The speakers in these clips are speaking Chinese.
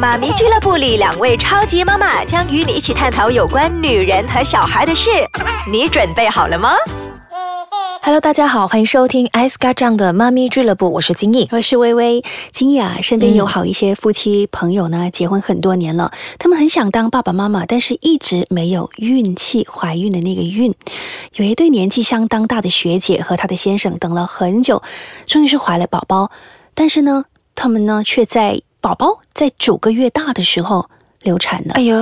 妈咪俱乐部里两位超级妈妈将与你一起探讨有关女人和小孩的事，你准备好了吗？Hello，大家好，欢迎收听艾斯卡酱的妈咪俱乐部，我是金毅。我是微微。金毅啊，身边有好一些夫妻朋友呢，结婚很多年了，他们很想当爸爸妈妈，但是一直没有运气怀孕的那个孕。有一对年纪相当大的学姐和她的先生等了很久，终于是怀了宝宝，但是呢，他们呢却在宝宝在九个月大的时候流产了。哎呀，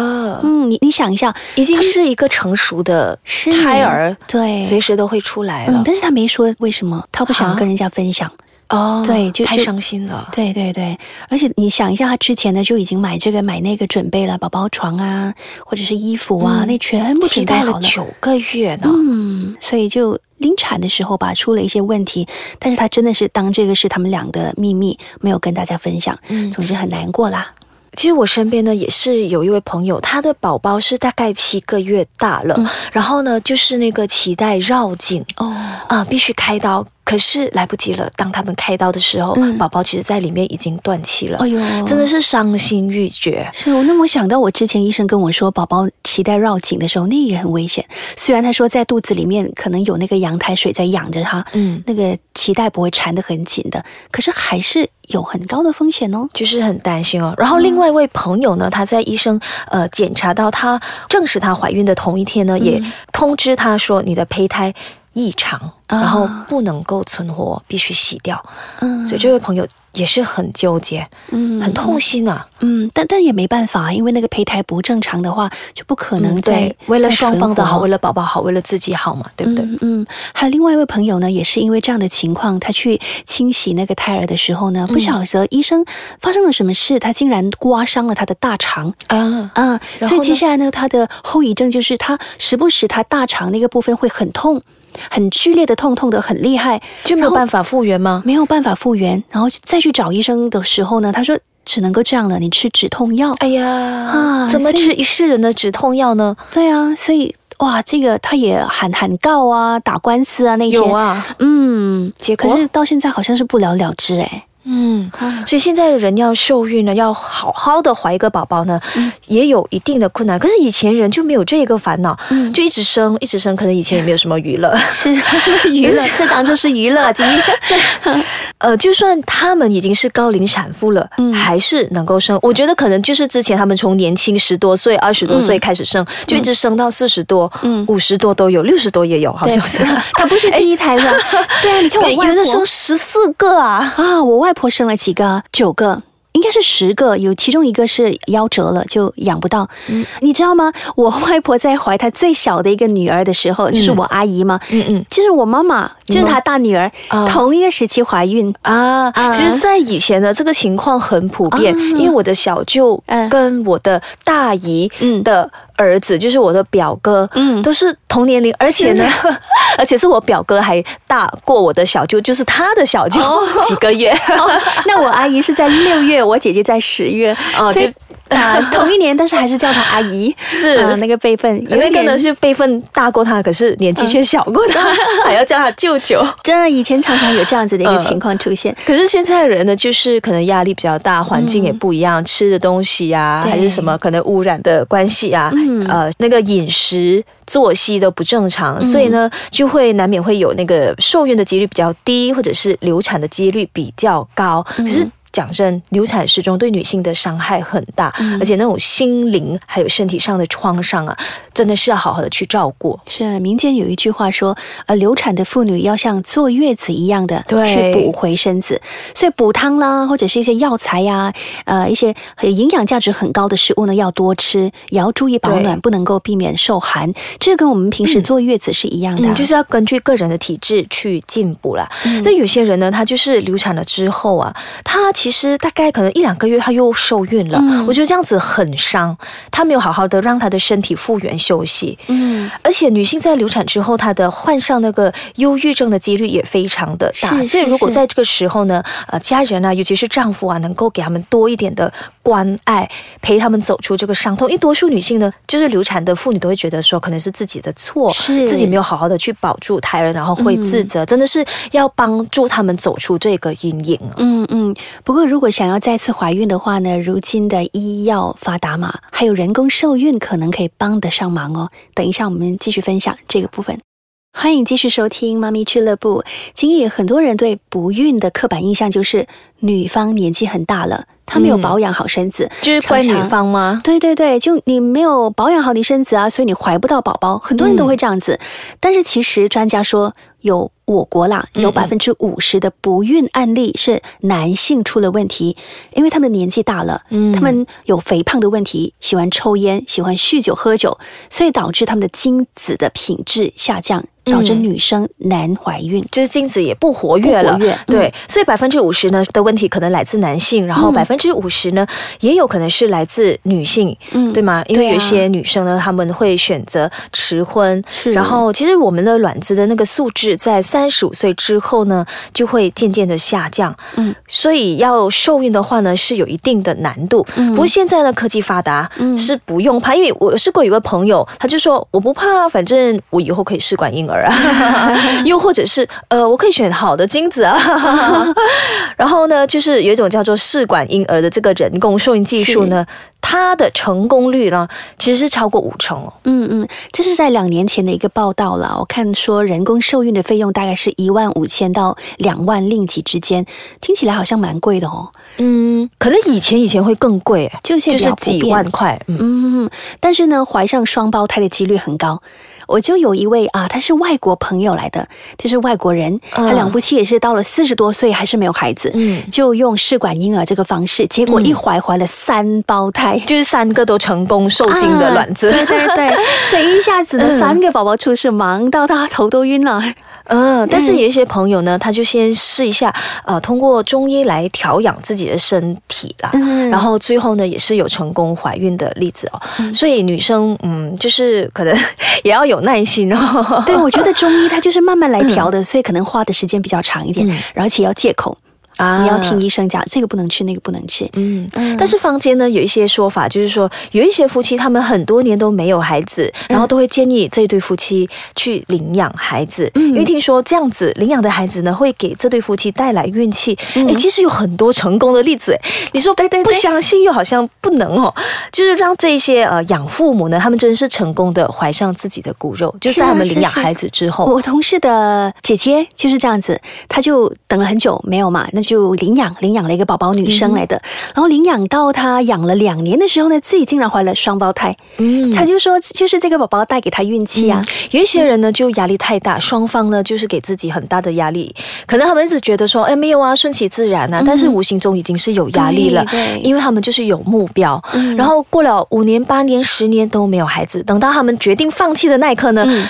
嗯，你你想一下，已经是一个成熟的胎儿，对，随时都会出来了嗯，。但是他没说为什么，他不想啊跟人家分享。哦对就太伤心了。对对对，而且你想一下，他之前呢就已经买这个买那个准备了，宝宝床啊，或者是衣服啊，嗯那全部期准备好了。待了九个月呢。嗯，所以就临产的时候吧，出了一些问题，但是他真的是当这个是他们俩的秘密，没有跟大家分享。嗯总之很难过啦。其实我身边呢也是有一位朋友，他的宝宝是大概七个月大了，嗯然后呢就是那个脐带绕颈哦，啊、必须开刀。可是来不及了，当他们开刀的时候，嗯宝宝其实在里面已经断气了，哎呦，真的是伤心欲绝。是哦，那我想到我之前医生跟我说，宝宝脐带绕颈的时候，那也很危险。虽然他说在肚子里面可能有那个羊胎水在养着他，嗯，那个脐带不会缠得很紧的，可是还是有很高的风险哦。就是很担心哦。然后另外一位朋友呢，他在医生呃检查到她证实她怀孕的同一天呢，也通知她说你的胚胎异常，啊然后不能够存活，必须洗掉。嗯所以这位朋友也是很纠结，嗯很痛心啊。嗯，但但也没办法，因为那个胚胎不正常的话，就不可能嗯再、对，为了双方的好，为了。宝宝好，为了自己好嘛，对不对？嗯嗯，还有另外一位朋友呢，也是因为这样的情况，他去清洗那个胎儿的时候嗯呢，不晓得医生发生了什么事，他竟然刮伤了他的大肠。啊，啊，所以接下来呢，他的后遗症就是他时不时他大肠那个部分会很痛，很剧烈的痛，痛的很厉害，就没有办法复原吗？没有办法复原，然后再去找医生的时候呢，他说只能够这样了，你吃止痛药。哎呀，啊怎么吃一世人的止痛药呢？对啊，所以哇，这个他也喊喊告啊，打官司啊那些。有啊，嗯，结果可是到现在好像是不了了之哎。嗯。啊所以现在的人要受孕呢，要好好的怀一个宝宝呢，嗯也有一定的困难。可是以前人就没有这个烦恼，嗯就一直生，一直生，可能以前也没有什么娱乐。是 娱乐，这当中是娱乐，今天 呃，就算他们已经是高龄产妇了，嗯还是能够生。我觉得可能就是之前他们从年轻十多岁、二十多岁开始生，就一直生到四十多、嗯五十多都有，六十多也有，好像是。他不是 第一胎吧？对啊，你看我外婆有的生十四个啊！啊，我外婆生了几个？九个。应该是十个，有其中一个是夭折了，就养不到。嗯你知道吗？我外婆在怀她最小的一个女儿的时候，就是我阿姨嘛，嗯嗯就是我妈妈，就是她大女儿，啊同一个时期怀孕。啊，啊其实，在以前呢，这个情况很普遍，啊因为我的小舅嗯跟我的大姨嗯的儿子，就是我的表哥，嗯。都是同年龄，而且呢，而且是我表哥还大过我的小舅，就是他的小舅、哦。几个月。哦，那我阿姨是在六月，我姐姐在十月，哦所以啊、同一年，但是还是叫她阿姨，是啊那个辈分，有那一点个呢是辈分大过她，可是年纪却小过他，还要叫她舅舅。真的以前常常有这样子的一个嗯情况出现。可是现在的人呢，就是可能压力比较大，环境也不一样，吃的东西呀、对还是什么可能污染的关系啊，嗯呃，那个饮食作息都不正常，所以呢，就会难免会有那个受孕的几率比较低，或者是流产的几率比较高。可是。讲真，流产失踪对女性的伤害很大，而且那种心灵还有身体上的创伤啊，真的是要好好的去照顾。是民间有一句话说，呃，流产的妇女要像坐月子一样的去补回身子，所以补汤啦，或者是一些药材呀、呃，一些很营养价值很高的食物呢，要多吃，也要注意保暖，不能够避免受寒。这跟我们平时坐月子是一样的。啊、嗯，就是要根据个人的体质去进补啦。那、有些人呢，他就是流产了之后啊，他其实大概可能一两个月她又受孕了，嗯我觉得这样子很伤，她没有好好的让她的身体复原休息。嗯，而且女性在流产之后，她的患上那个忧郁症的几率也非常的大，是所以如果在这个时候呢，呃，家人啊，尤其是丈夫啊，能够给他们多一点的关爱，陪他们走出这个伤痛。因为多数女性呢，就是流产的妇女都会觉得说，可能是自己的错，是自己没有好好的去保住胎儿，然后会自责，真的是要帮助他们走出这个阴影啊。嗯嗯，不过不过如果想要再次怀孕的话呢，如今的医药发达嘛，还有人工受孕可能可以帮得上忙哦。等一下我们继续分享这个部分。欢迎继续收听《妈咪俱乐部》。今夜很多人对不孕的刻板印象就是女方年纪很大了，她没有保养好身子，就是怪女常常方吗？对对对，就你没有保养好你身子啊，所以你怀不到宝宝。很多人都会这样子，但是其实专家说，有我国啦，有百分之五十的不孕案例是男性出了问题，因为他们的年纪大了，嗯。他们有肥胖的问题，喜欢抽烟，喜欢酗酒喝酒，所以导致他们的精子的品质下降，导致嗯女生难怀孕。就是精子也不活跃了，不活跃嗯。对，所以百分之五十呢的问题可能来自男性，然后嗯。百分之五十呢也有可能是来自女性，嗯。对吗？因为有一些女生呢，她们会选择迟婚，是。然后其实我们的卵子的那个素质在三十五岁之后呢，就会渐渐的下降，嗯，所以要受孕的话呢，是有一定的难度。嗯。不过现在呢，科技发达，嗯。是不用怕，因为我试过有个朋友，他就说我不怕，反正我以后可以试管婴儿啊，又或者是呃，我可以选好的精子啊。然后呢，就是有一种叫做试管婴儿的这个人工受孕技术呢，它的成功率呢，其实是超过五成哦。嗯嗯，这是在两年前的一个报道了。我看说人工受孕的费用大概是一万五千到两万令吉之间，听起来好像蛮贵的哦。嗯，可能以前以前会更贵，就就是几万块。嗯嗯，但是呢，怀上双胞胎的几率很高。我就有一位啊，他是外国朋友来的，就是外国人，他两夫妻也是到了四十多岁还是没有孩子，嗯，就用试管婴儿这个方式，结果一怀怀了三胞胎。就是三个都成功受精的卵子。啊对对对，所以一下子呢，嗯三个宝宝出世，忙到他头都晕了。嗯，但是有一些朋友呢，他就先试一下，呃，通过中医来调养自己的身体啦。嗯然后最后呢，也是有成功怀孕的例子哦。嗯所以女生，嗯，就是可能也要有耐心哦。对，我觉得中医它就是慢慢来调的，所以可能花的时间比较长一点，嗯而且要借口，啊。你要听医生讲，这个不能吃，那个不能吃。嗯，嗯。但是坊间呢有一些说法，就是说有一些夫妻他们很多年都没有孩子，然后都会建议这对夫妻去领养孩子，嗯。因为听说这样子领养的孩子呢会给这对夫妻带来运气。哎、其实有很多成功的例子，哎，你说对对对。不相信又好像不能哦，就是让这些呃养父母呢，他们真是成功的怀上自己的骨肉，就在啊他们领养孩子之后。我同事的姐姐就是这样子，她就等了很久没有嘛，那就领养领养了一个宝宝，女生来的。然后领养到她养了两年的时候呢，自己竟然怀了双胞胎。嗯。她就说，就是这个宝宝带给她运气啊。有一些人呢，就压力太大，双方呢就是给自己很大的压力，可能他们一直觉得说，哎，没有啊，顺其自然啊，但是无形中已经是有压力了，嗯对对。因为他们就是有目标，嗯。然后过了五年、八年、十年都没有孩子，等到他们决定放弃的那一刻呢，嗯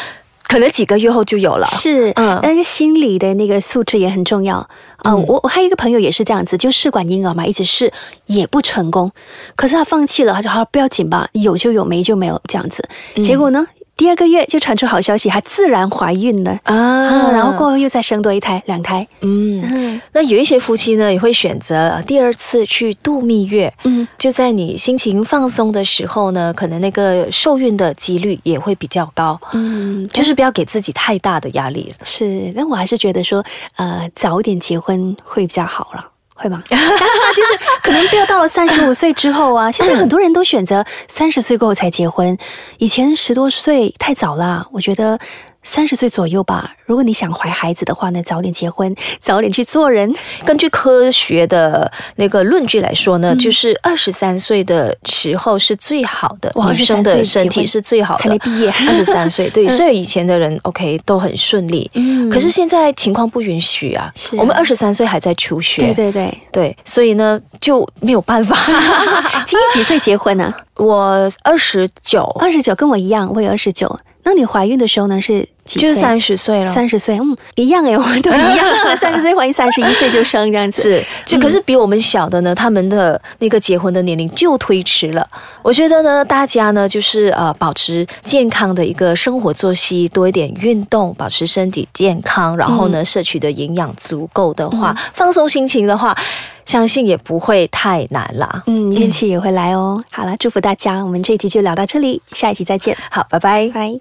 可能几个月后就有了。是，嗯那个心理的那个素质也很重要啊、嗯我我还有一个朋友也是这样子，就试管婴儿嘛，一直试也不成功，可是他放弃了，他就好不要紧吧，有就有，没就没有这样子。结果呢，第二个月就传出好消息，她自然怀孕了。啊啊，然后过后又再生多一胎、两胎，嗯，嗯那有一些夫妻呢，也会选择呃第二次去度蜜月，嗯，就在你心情放松的时候呢，可能那个受孕的几率也会比较高。嗯，就是不要给自己太大的压力。是，但我还是觉得说，呃，早一点结婚会比较好了。会吗？就是可能不要到了三十五岁之后啊，现在很多人都选择三十岁过后才结婚，以前十多岁太早了。我觉得三十岁左右吧，如果你想怀孩子的话呢，早点结婚，早点去做人。根据科学的那个论据来说呢，就是二十三岁的时候是最好的，女生的身体是最好的。还没毕业二十三岁，对，所以以前的人 OK 都很顺利。嗯可是现在情况不允许啊，我们二十三岁还在求学，对对对，对所以呢就没有办法。今年几岁结婚呢、我二十九，二十九，跟我一样，我也二十九。那你怀孕的时候呢是几岁？就是三十岁了。三十岁，嗯，一样诶，我们都一样，三十岁怀孕，三十一岁就生这样子。是，就可是比我们小的呢，他们的那个结婚的年龄就推迟了。我觉得呢，大家呢就是呃保持健康的一个生活作息，多一点运动，保持身体健康，然后呢摄取的营养足够的话，放松心情的话，相信也不会太难啦。嗯，运气也会来哦。好了，祝福大家，我们这一集就聊到这里，下一集再见，好，拜拜。拜。